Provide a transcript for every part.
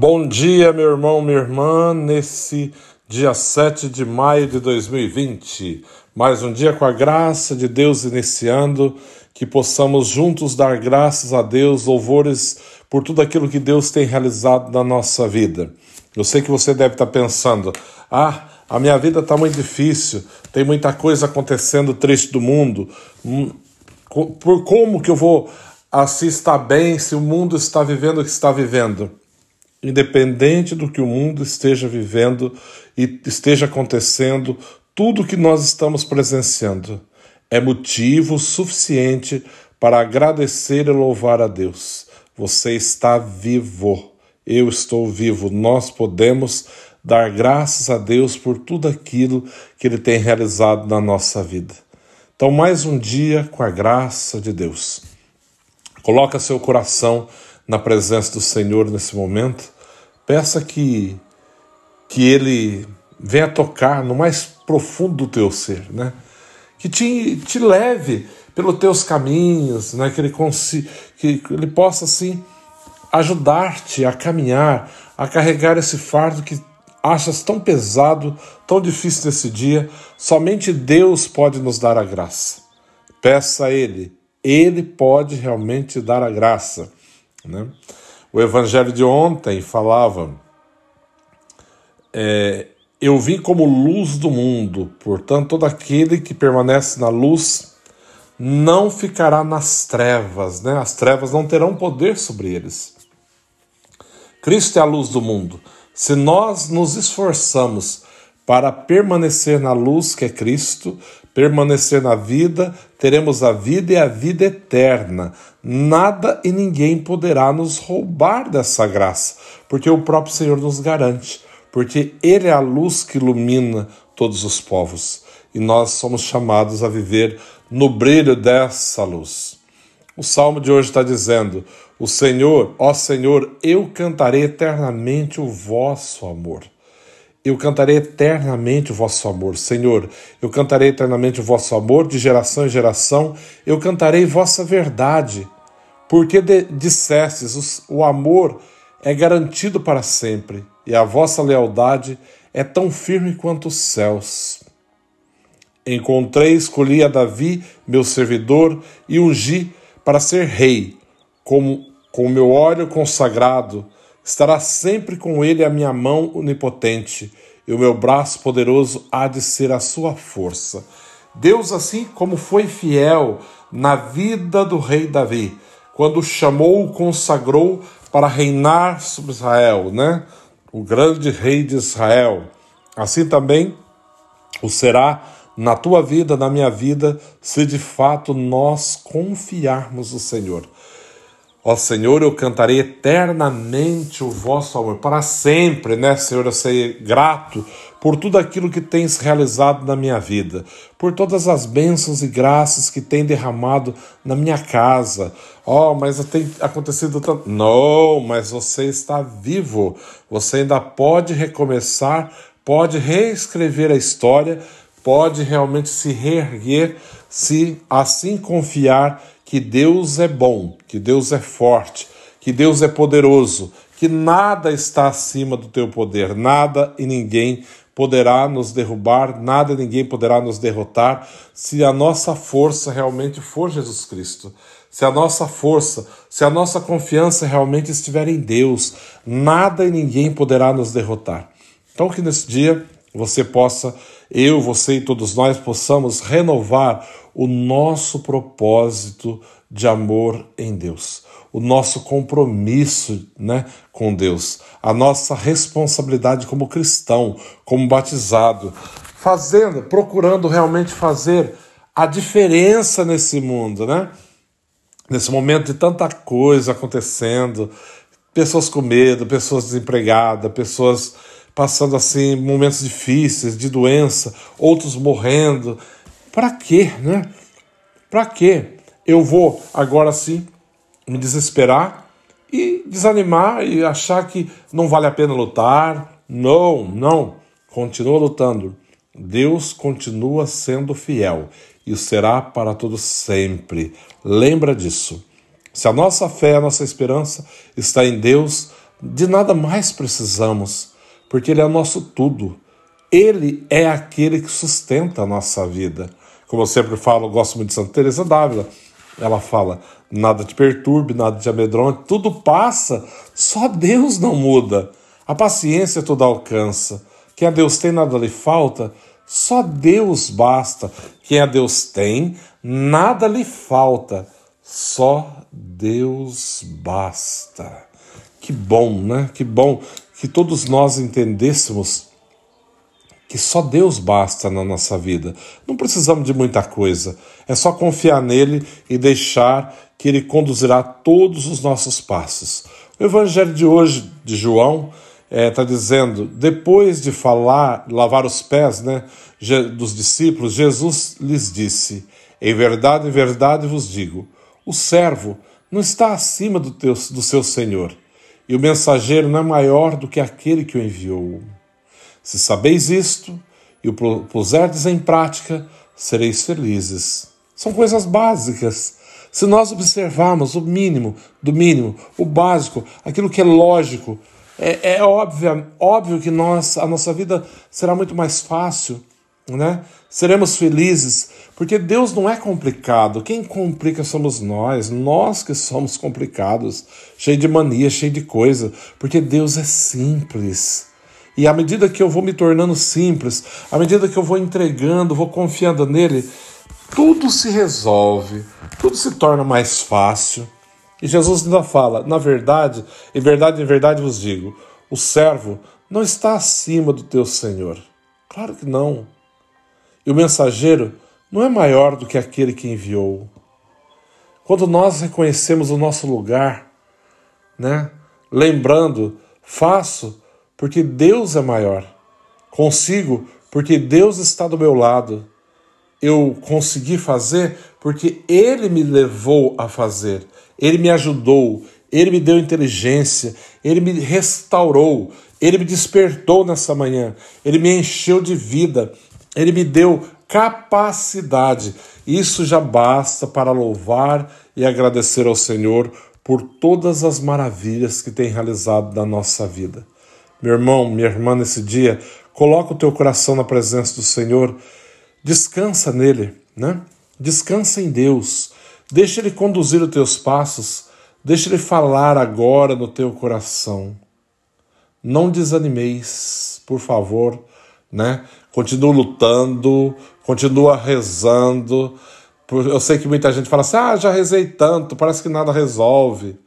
Bom dia, meu irmão, minha irmã, nesse dia 7 de maio de 2020. Mais um dia com a graça de Deus iniciando, que possamos juntos dar graças a Deus, louvores por tudo aquilo que Deus tem realizado na nossa vida. Eu sei que você deve estar pensando: ah, a minha vida está muito difícil, tem muita coisa acontecendo triste do mundo. Hum, por como que eu vou assim estar bem se o mundo está vivendo o que está vivendo? Independente do que o mundo esteja vivendo e esteja acontecendo, tudo que nós estamos presenciando é motivo suficiente para agradecer e louvar a Deus. Você está vivo, eu estou vivo, nós podemos dar graças a Deus por tudo aquilo que Ele tem realizado na nossa vida. Então, mais um dia com a graça de Deus. Coloca seu coração na presença do Senhor nesse momento. Peça que, que Ele venha tocar no mais profundo do teu ser, né? Que te, te leve pelos teus caminhos, né? Que Ele, consiga, que ele possa, assim, ajudar-te a caminhar, a carregar esse fardo que achas tão pesado, tão difícil nesse dia. Somente Deus pode nos dar a graça. Peça a Ele ele pode realmente dar a graça. Né? O evangelho de ontem falava: é, Eu vim como luz do mundo, portanto, todo aquele que permanece na luz não ficará nas trevas, né? as trevas não terão poder sobre eles. Cristo é a luz do mundo. Se nós nos esforçamos para permanecer na luz que é Cristo, permanecer na vida, teremos a vida e a vida eterna. Nada e ninguém poderá nos roubar dessa graça, porque o próprio Senhor nos garante, porque Ele é a luz que ilumina todos os povos e nós somos chamados a viver no brilho dessa luz. O salmo de hoje está dizendo: O Senhor, ó Senhor, eu cantarei eternamente o vosso amor. Eu cantarei eternamente o vosso amor. Senhor, eu cantarei eternamente o vosso amor de geração em geração. Eu cantarei vossa verdade. Porque de, dissestes, o amor é garantido para sempre, e a vossa lealdade é tão firme quanto os céus. Encontrei, escolhi a Davi, meu servidor, e ungi para ser rei, como com meu óleo consagrado Estará sempre com ele a minha mão onipotente, e o meu braço poderoso há de ser a sua força. Deus, assim como foi fiel na vida do rei Davi, quando chamou, consagrou para reinar sobre Israel, né? O grande rei de Israel. Assim também o será na tua vida, na minha vida, se de fato nós confiarmos no Senhor. Ó Senhor, eu cantarei eternamente o vosso amor, para sempre, né, Senhor? Eu sei grato por tudo aquilo que tens realizado na minha vida, por todas as bênçãos e graças que tem derramado na minha casa. Ó, oh, mas tem acontecido tanto. Não, mas você está vivo. Você ainda pode recomeçar, pode reescrever a história, pode realmente se reerguer, se assim confiar que Deus é bom, que Deus é forte, que Deus é poderoso, que nada está acima do teu poder, nada e ninguém poderá nos derrubar, nada e ninguém poderá nos derrotar, se a nossa força realmente for Jesus Cristo. Se a nossa força, se a nossa confiança realmente estiver em Deus, nada e ninguém poderá nos derrotar. Então, que nesse dia você possa, eu, você e todos nós possamos renovar o nosso propósito de amor em Deus, o nosso compromisso né, com Deus, a nossa responsabilidade como cristão, como batizado, fazendo, procurando realmente fazer a diferença nesse mundo, né? Nesse momento de tanta coisa acontecendo, pessoas com medo, pessoas desempregadas, pessoas passando assim momentos difíceis de doença, outros morrendo. Para quê, né? Para quê? Eu vou agora sim me desesperar e desanimar e achar que não vale a pena lutar. Não, não. Continua lutando. Deus continua sendo fiel e será para todos sempre. Lembra disso. Se a nossa fé, a nossa esperança está em Deus, De nada mais precisamos, porque Ele é nosso tudo. Ele é aquele que sustenta a nossa vida. Como eu sempre falo, eu gosto muito de Santa Teresa d'Ávila. Ela fala: nada te perturbe, nada te amedronte, tudo passa, só Deus não muda. A paciência tudo alcança. Quem a Deus tem, nada lhe falta, só Deus basta. Quem a Deus tem, nada lhe falta, só Deus basta. Que bom, né? Que bom que todos nós entendêssemos que só Deus basta na nossa vida. Não precisamos de muita coisa. É só confiar nele e deixar que ele conduzirá todos os nossos passos. O evangelho de hoje de João está é, tá dizendo, depois de falar, lavar os pés né, dos discípulos, Jesus lhes disse: Em verdade, em verdade vos digo, o servo não está acima do, teu, do seu senhor, e o mensageiro não é maior do que aquele que o enviou. Se sabeis isto e o puserdes em prática, sereis felizes. São coisas básicas. Se nós observarmos o mínimo do mínimo, o básico, aquilo que é lógico, é, é óbvio, óbvio que nós, a nossa vida será muito mais fácil, né? Seremos felizes, porque Deus não é complicado. Quem complica somos nós, nós que somos complicados, cheio de mania, cheio de coisa, porque Deus é simples. E à medida que eu vou me tornando simples, à medida que eu vou entregando, vou confiando nele, tudo se resolve, tudo se torna mais fácil. E Jesus ainda fala: na verdade, em verdade, em verdade vos digo, o servo não está acima do teu senhor. Claro que não. E o mensageiro não é maior do que aquele que enviou. Quando nós reconhecemos o nosso lugar, né? Lembrando, faço porque Deus é maior. Consigo porque Deus está do meu lado. Eu consegui fazer porque Ele me levou a fazer. Ele me ajudou, ele me deu inteligência, ele me restaurou, ele me despertou nessa manhã, ele me encheu de vida, ele me deu capacidade. Isso já basta para louvar e agradecer ao Senhor por todas as maravilhas que tem realizado na nossa vida. Meu irmão, minha irmã, nesse dia, coloca o teu coração na presença do Senhor, descansa nele, né? Descansa em Deus. Deixa Ele conduzir os teus passos, deixa Ele falar agora no teu coração. Não desanimeis, por favor, né? Continua lutando, continua rezando. Eu sei que muita gente fala assim: ah, já rezei tanto, parece que nada resolve.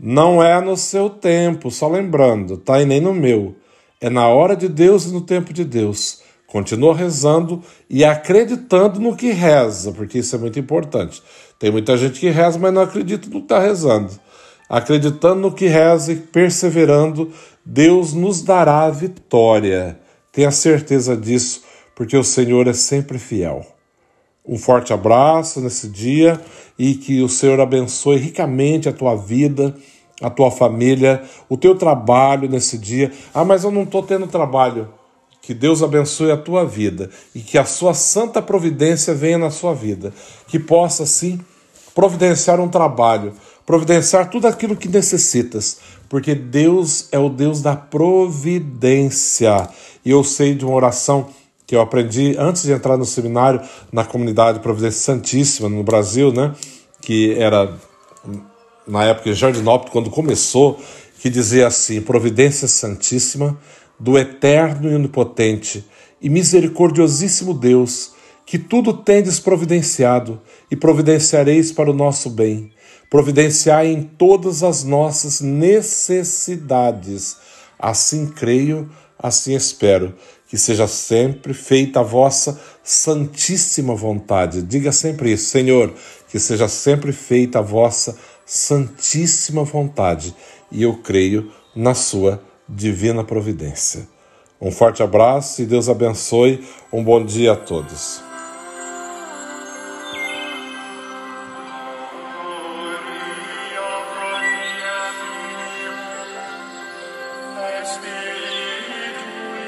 Não é no seu tempo, só lembrando, tá? E nem no meu. É na hora de Deus e no tempo de Deus. Continua rezando e acreditando no que reza, porque isso é muito importante. Tem muita gente que reza, mas não acredita no que está rezando. Acreditando no que reza e perseverando, Deus nos dará a vitória. Tenha certeza disso, porque o Senhor é sempre fiel. Um forte abraço nesse dia e que o Senhor abençoe ricamente a tua vida, a tua família, o teu trabalho nesse dia. Ah, mas eu não estou tendo trabalho. Que Deus abençoe a tua vida e que a sua santa providência venha na sua vida. Que possa, sim, providenciar um trabalho, providenciar tudo aquilo que necessitas, porque Deus é o Deus da providência. E eu sei de uma oração que eu aprendi antes de entrar no seminário na comunidade Providência Santíssima no Brasil, né? Que era na época de Jardinópolis, quando começou, que dizia assim: Providência Santíssima do eterno e onipotente e misericordiosíssimo Deus, que tudo tendes providenciado e providenciareis para o nosso bem. Providenciai em todas as nossas necessidades. Assim creio, assim espero, que seja sempre feita a vossa santíssima vontade. Diga sempre isso, Senhor, que seja sempre feita a vossa santíssima vontade. E eu creio na sua divina providência. Um forte abraço e Deus abençoe. Um bom dia a todos.